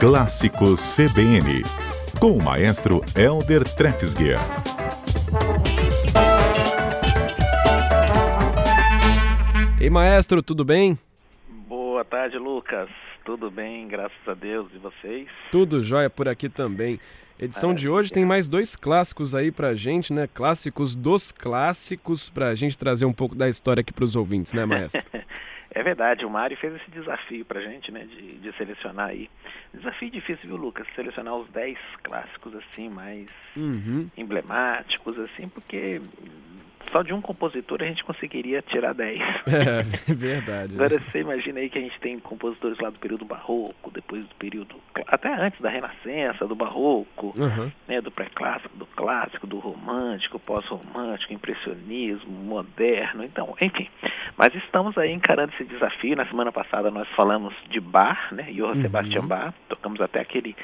Clássicos CBN, com o maestro Elder Trefsguier. Ei, maestro, tudo bem? Boa tarde, Lucas. Tudo bem, graças a Deus. E vocês? Tudo jóia por aqui também. Edição de hoje tem mais dois clássicos aí pra gente, né? Clássicos dos clássicos, pra gente trazer um pouco da história aqui pros ouvintes, né, maestro? É verdade, o Mário fez esse desafio pra gente, né, de, de selecionar aí. Desafio difícil, viu, Lucas? Selecionar os 10 clássicos, assim, mais Uhum. emblemáticos, assim, porque só de um compositor a gente conseguiria tirar 10. É, verdade. né? Agora você imagina aí que a gente tem compositores lá do período barroco, depois do período. até antes da Renascença, do barroco, Uhum. né, do pré-clássico, do clássico, do romântico, pós-romântico, impressionismo, moderno, então, enfim. Mas estamos aí encarando esse desafio. Na semana passada nós falamos de Bach, né, Johann Uhum. Sebastian Bach, tocamos até aquele,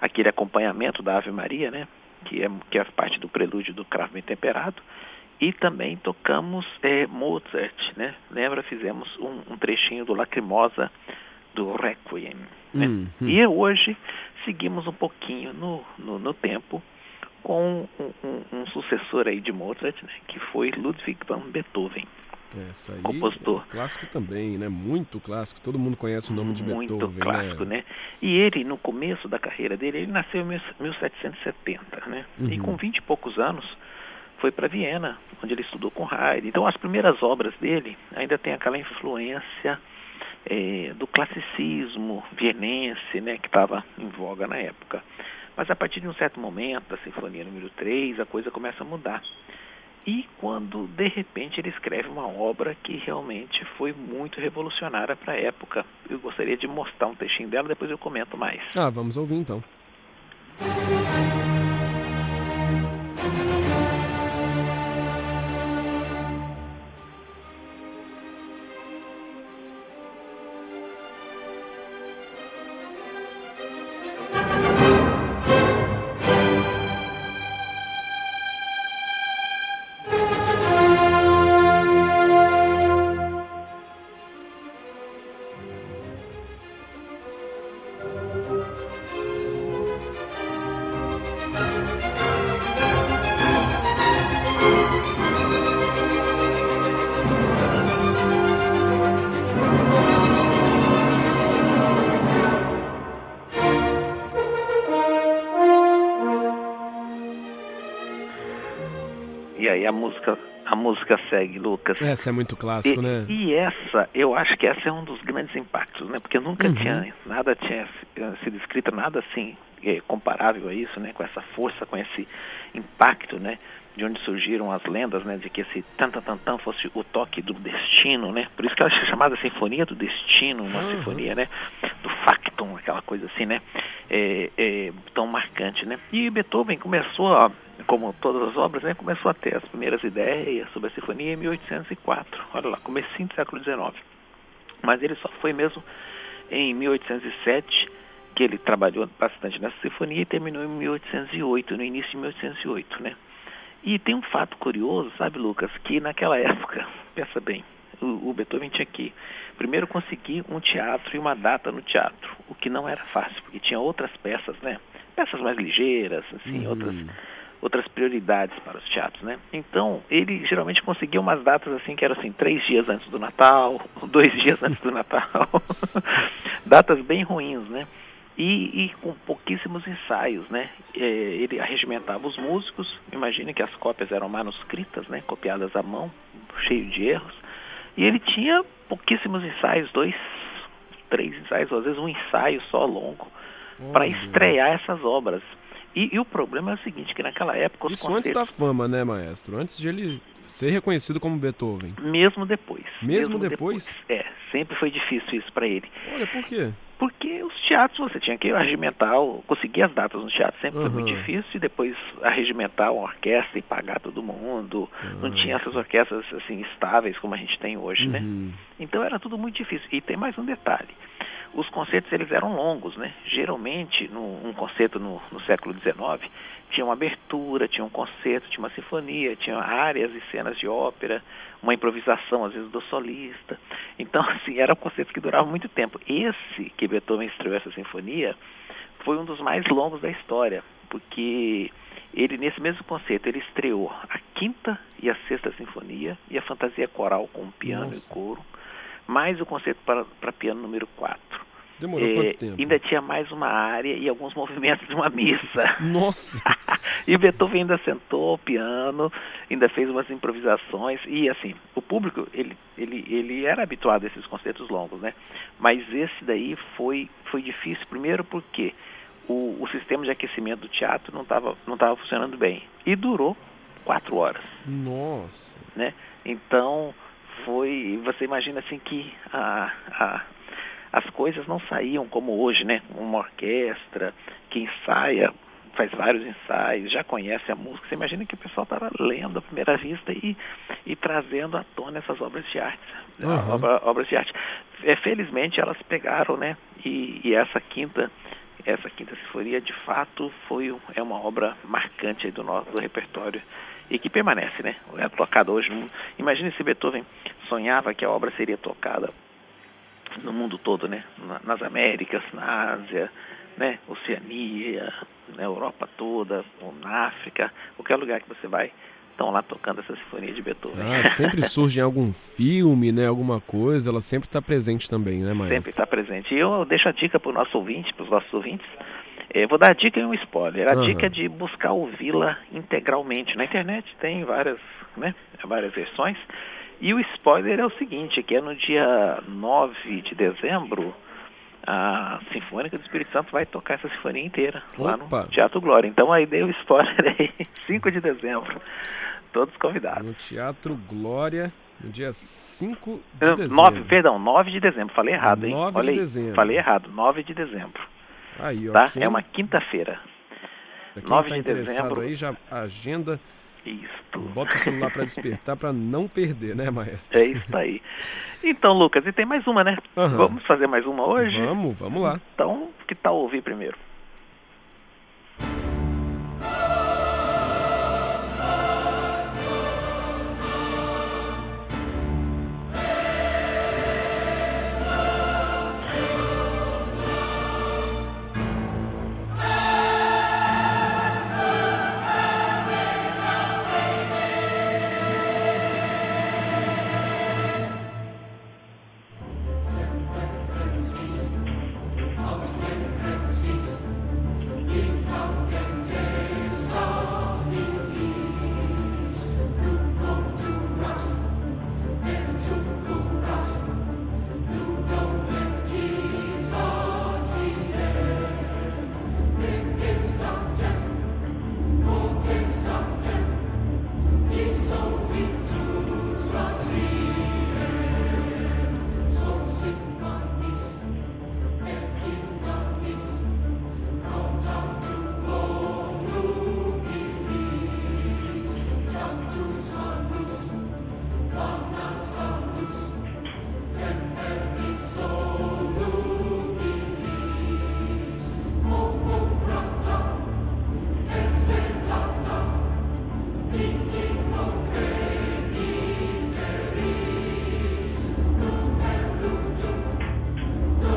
aquele acompanhamento da Ave Maria, né, que é, que é parte do prelúdio do cravo bem temperado. E também tocamos eh, Mozart, né? Lembra? Fizemos um, um trechinho do Lacrimosa do Requiem. Né? Uhum. E hoje seguimos um pouquinho no, no, no tempo com um, um- um sucessor aí de Mozart, né? Que foi Ludwig van Beethoven. Essa aí compositor. é clássico também, né? Muito clássico. Todo mundo conhece o nome de muito Beethoven, clássico, né? E ele, no começo da carreira dele, ele nasceu em 1770, né? E Uhum. com 20 e poucos anos foi para Viena, onde ele estudou com Haydn. Então, as primeiras obras dele ainda tem aquela influência eh, do classicismo vienense, né? Que estava em voga na época. Mas a partir de um certo momento, da Sinfonia número 3, a coisa começa a mudar. E quando, de repente, ele escreve uma obra que realmente foi muito revolucionária para a época. Eu gostaria de mostrar um textinho dela, depois eu comento mais. Ah, vamos ouvir então. E aí a música, a música segue, Lucas. Essa é muito clássico, E, né? e essa, eu acho que essa é um dos grandes impactos, né? Porque nunca Uhum. tinha, nada tinha eh, sido escrito, nada assim eh, comparável a isso, né? Com essa força, com esse impacto, né? De onde surgiram as lendas, né? De que esse tan tan tan tan fosse o toque do destino, né? Por isso que ela é chamada Sinfonia do Destino, uma Uhum. sinfonia, né? Do factum, aquela coisa assim, né? É, é, tão marcante, né? E Beethoven começou, a, como todas as obras, né? Começou a ter as primeiras ideias sobre a sinfonia em 1804. Olha lá, comecinho do século XIX. Mas ele só foi mesmo em 1807 que ele trabalhou bastante nessa sinfonia e terminou em 1808, no início de 1808, né? E tem um fato curioso, sabe, Lucas, que naquela época, pensa bem, o, o Beethoven tinha que primeiro conseguir um teatro e uma data no teatro, o que não era fácil, porque tinha outras peças, né? Peças mais ligeiras, assim, Uhum. outras outras prioridades para os teatros, né? Então, ele geralmente conseguia umas datas assim que eram assim, três dias antes do Natal, dois dias antes do Natal, datas bem ruins, né? E, e com pouquíssimos ensaios, né? É, ele arregimentava os músicos, imagine que as cópias eram manuscritas, né? Copiadas à mão, cheio de erros, e ele tinha pouquíssimos ensaios, dois, três ensaios, às vezes um ensaio só longo, para estrear essas obras. E, e o problema é o seguinte, que naquela época Isso antes concertos, da fama, né, maestro? Antes de ele ser reconhecido como Beethoven. mesmo depois, Mesmo depois? é, sempre foi difícil isso para ele. Olha, por quê? Porque os teatros você tinha que arregimentar, o- conseguir as datas no teatro sempre foi muito Aham. difícil e depois arregimentar uma orquestra e pagar todo mundo. Não Ah, tinha essas orquestras assim estáveis como a gente tem hoje, né? Uhum. Então era tudo muito difícil. E tem mais um detalhe. Os concertos eles eram longos, né? Geralmente, num um concerto no, no século XIX, tinha uma abertura, tinha um concerto, tinha uma sinfonia, tinha áreas e cenas de ópera, uma improvisação, às vezes, do solista. Então, assim, eram concertos que duravam muito tempo. Esse que Beethoven estreou essa sinfonia foi um dos mais longos da história, porque ele, nesse mesmo conceito, ele estreou a quinta e a sexta sinfonia e a fantasia coral com piano Nossa. e coro, mais o conceito para, para piano número 4. Demorou é, quanto tempo? Ainda tinha mais uma área e alguns movimentos de uma missa. Nossa! e Beethoven ainda sentou o piano, ainda fez umas improvisações e assim, o público, ele, ele, ele era habituado a esses concertos longos, né? Mas esse daí foi, foi difícil, primeiro porque o, o sistema de aquecimento do teatro não estava não tava funcionando bem. E durou quatro horas. Nossa! Né? Então, foi, você imagina assim que a, a as coisas não saíam como hoje, né? Uma orquestra que ensaia, faz vários ensaios, já conhece a música. Você imagina que o pessoal estava lendo à primeira vista e, e trazendo à tona essas obras de arte. Uhum. Obra, obras de arte. É, felizmente elas pegaram, né? E, e, essa quinta essa quinta sinfonia de fato foi é uma obra marcante do nosso do repertório e que permanece, né? É tocada hoje. Imagine se Beethoven sonhava que a obra seria tocada no mundo todo, né? nas Américas, na Ásia, né? Oceania, na Europa toda, ou na África, qualquer lugar que você vai, estão lá tocando essa sinfonia de Beethoven. Ah, sempre surge em algum filme, né? Alguma coisa, ela sempre está presente também, né, Maestro? Sempre está presente. E eu deixo a dica para o nosso ouvinte, para os nossos ouvintes. Eu vou dar a dica e um spoiler. A uhum. dica é de buscar ouvi-la integralmente. Na internet tem várias, né? Várias versões. E o spoiler é o seguinte, que é no dia 9 de dezembro, a Sinfônica do Espírito Santo vai tocar essa sinfonia inteira Opa. lá no Teatro Glória. Então aí dei o spoiler aí, 5 de dezembro. Todos convidados. No Teatro Glória, no dia 5 de Não, dezembro. 9, perdão, 9 de dezembro. Falei errado, hein? 9 Olha de dezembro. Falei errado, 9 de dezembro. Aí, tá? É uma quinta-feira. 9 tá de dezembro. aí já agenda isto. Bota o celular para despertar para não perder, né, maestro? É isso aí. Então, Lucas, e tem mais uma, né? Uhum. Vamos fazer mais uma hoje? Vamos, vamos lá. Então, que tal ouvir primeiro?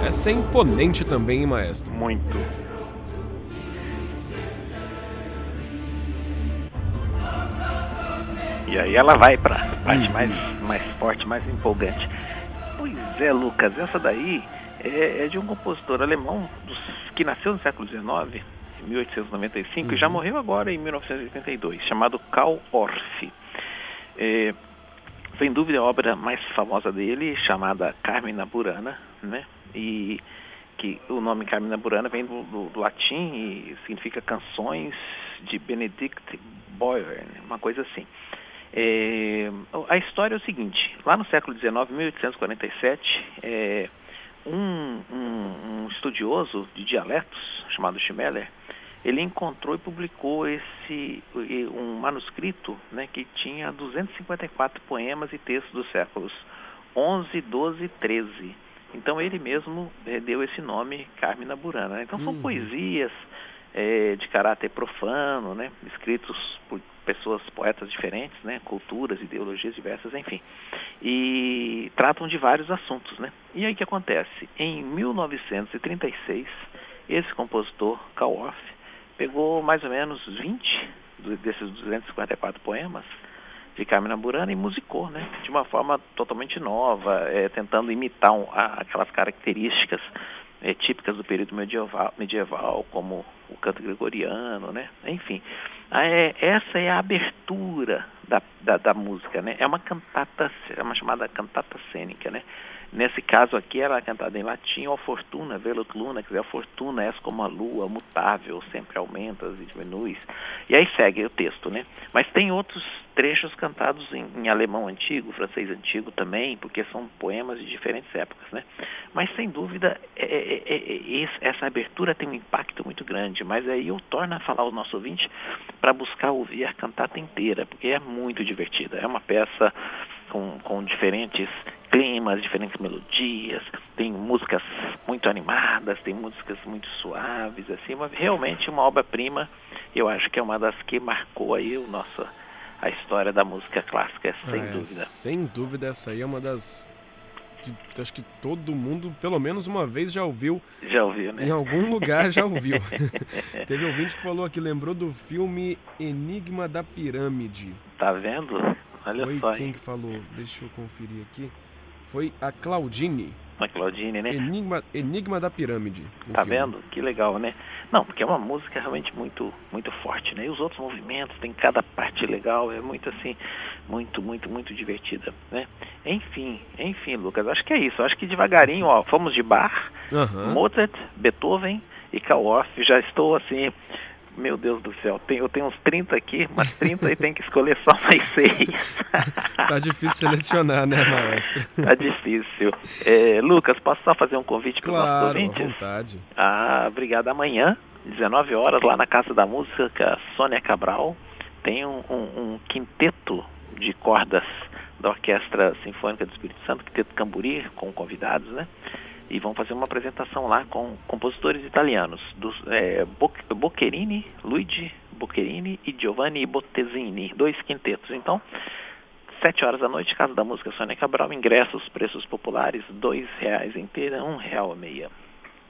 Essa é imponente também, hein, maestro? Muito. E aí ela vai para a parte mais, mais forte, mais empolgante. Pois é, Lucas, essa daí é, é de um compositor alemão dos, que nasceu no século XIX, em 1895, uhum. e já uhum. morreu agora em 1982, chamado Karl Orff. É, sem dúvida a obra mais famosa dele, chamada Carmina Burana, né? E que o nome Carmina Burana vem do, do, do latim e significa canções de Benedict Boyer, uma coisa assim. É, a história é o seguinte: lá no século XIX, 1847, é, um, um, um, estudioso de dialetos chamado Schmeller, ele encontrou e publicou esse um manuscrito, né, que tinha 254 poemas e textos dos séculos 11, 12 e 13 então ele mesmo é, deu esse nome Carmina Burana. Então são uhum. poesias é, de caráter profano, né, escritos por pessoas, poetas diferentes, né, culturas, ideologias diversas, enfim, e tratam de vários assuntos, né. E aí o que acontece? Em 1936 esse compositor, Kaworf, pegou mais ou menos 20 desses 254 poemas de Carmina Burana e musicou, né? De uma forma totalmente nova, é, tentando imitar um, a, aquelas características é, típicas do período medieval, medieval, como o canto gregoriano, né? Enfim, é, essa é a abertura da, da, da, música, né? É uma cantata, é uma chamada cantata cênica, né? Nesse caso aqui, ela é cantada em latim, ó fortuna, velut luna, quer dizer, a fortuna és como a lua, mutável, sempre aumentas e diminuis. E aí segue o texto, né? Mas tem outros trechos cantados em, em, alemão antigo, francês antigo também, porque são poemas de diferentes épocas, né? Mas sem dúvida é, é, é, é essa abertura tem um impacto muito grande. Mas aí eu torno a falar ao nosso ouvinte para buscar ouvir a cantata inteira, porque é muito divertida. É uma peça com, com diferentes climas, diferentes melodias, tem músicas muito animadas, tem músicas muito suaves, assim, mas realmente uma obra-prima. Eu acho que é uma das que marcou aí o nosso a história da música clássica, sem é, dúvida. Sem dúvida, essa aí é uma das que acho que todo mundo, pelo menos uma vez, já ouviu. Já ouviu, né? Em algum lugar já ouviu. Teve um ouvinte que falou aqui, lembrou do filme Enigma da Pirâmide. Tá vendo? Olha Foi só. quem que falou? Deixa eu conferir aqui. Foi a Claudine. A Claudine, né? Enigma, Enigma da Pirâmide. Tá filme. vendo? Que legal, né? Não, porque é uma música realmente muito, muito forte, né? E os outros movimentos, tem cada parte legal, é muito assim, muito, muito, muito divertida, né? Enfim, enfim, Lucas, acho que é isso. Acho que devagarinho, ó, fomos de Bach, uhum. Mozart, Beethoven e Kaworf. Já estou assim meu Deus do céu, tem, eu tenho uns 30 aqui, mas 30 e tem que escolher só mais seis. tá difícil selecionar, né, maestro? tá difícil. É, Lucas, posso só fazer um convite para os claro, nossos ouvintes? à vontade. Ah, obrigado. Amanhã, 19 horas, lá na Casa da Música, Sônia Cabral, tem um, um, um quinteto de cordas da Orquestra Sinfônica do Espírito Santo, quinteto Camburi, com convidados, né? E vão fazer uma apresentação lá com compositores italianos, dos, é, Boccherini, Luigi Boccherini e Giovanni Bottesini, dois quintetos. Então, sete horas da noite, Casa da Música Sônia Cabral, ingressos, preços populares, dois reais inteira, um real a meia.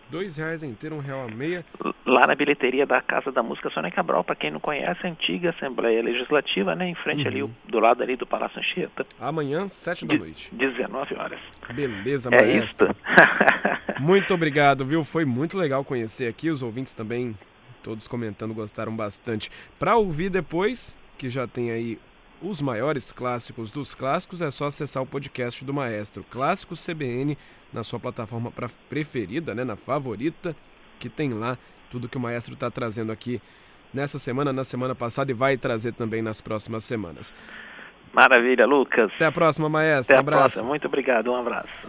Dois reais inteiro, um real a meia. Lá na bilheteria da Casa da Música Sônia Cabral, para quem não conhece, a antiga Assembleia Legislativa, né? Em frente uhum. ali, do lado ali do Palácio Anchieta. Amanhã, sete da noite. 19 horas. Beleza, é maestro. É muito obrigado, viu? Foi muito legal conhecer aqui, os ouvintes também, todos comentando, gostaram bastante. Para ouvir depois, que já tem aí os maiores clássicos dos clássicos, é só acessar o podcast do Maestro Clássicos CBN na sua plataforma preferida, né, na favorita, que tem lá tudo que o Maestro está trazendo aqui nessa semana, na semana passada e vai trazer também nas próximas semanas. Maravilha, Lucas. Até a próxima, Maestro. Até um abraço. Próxima. Muito obrigado, um abraço.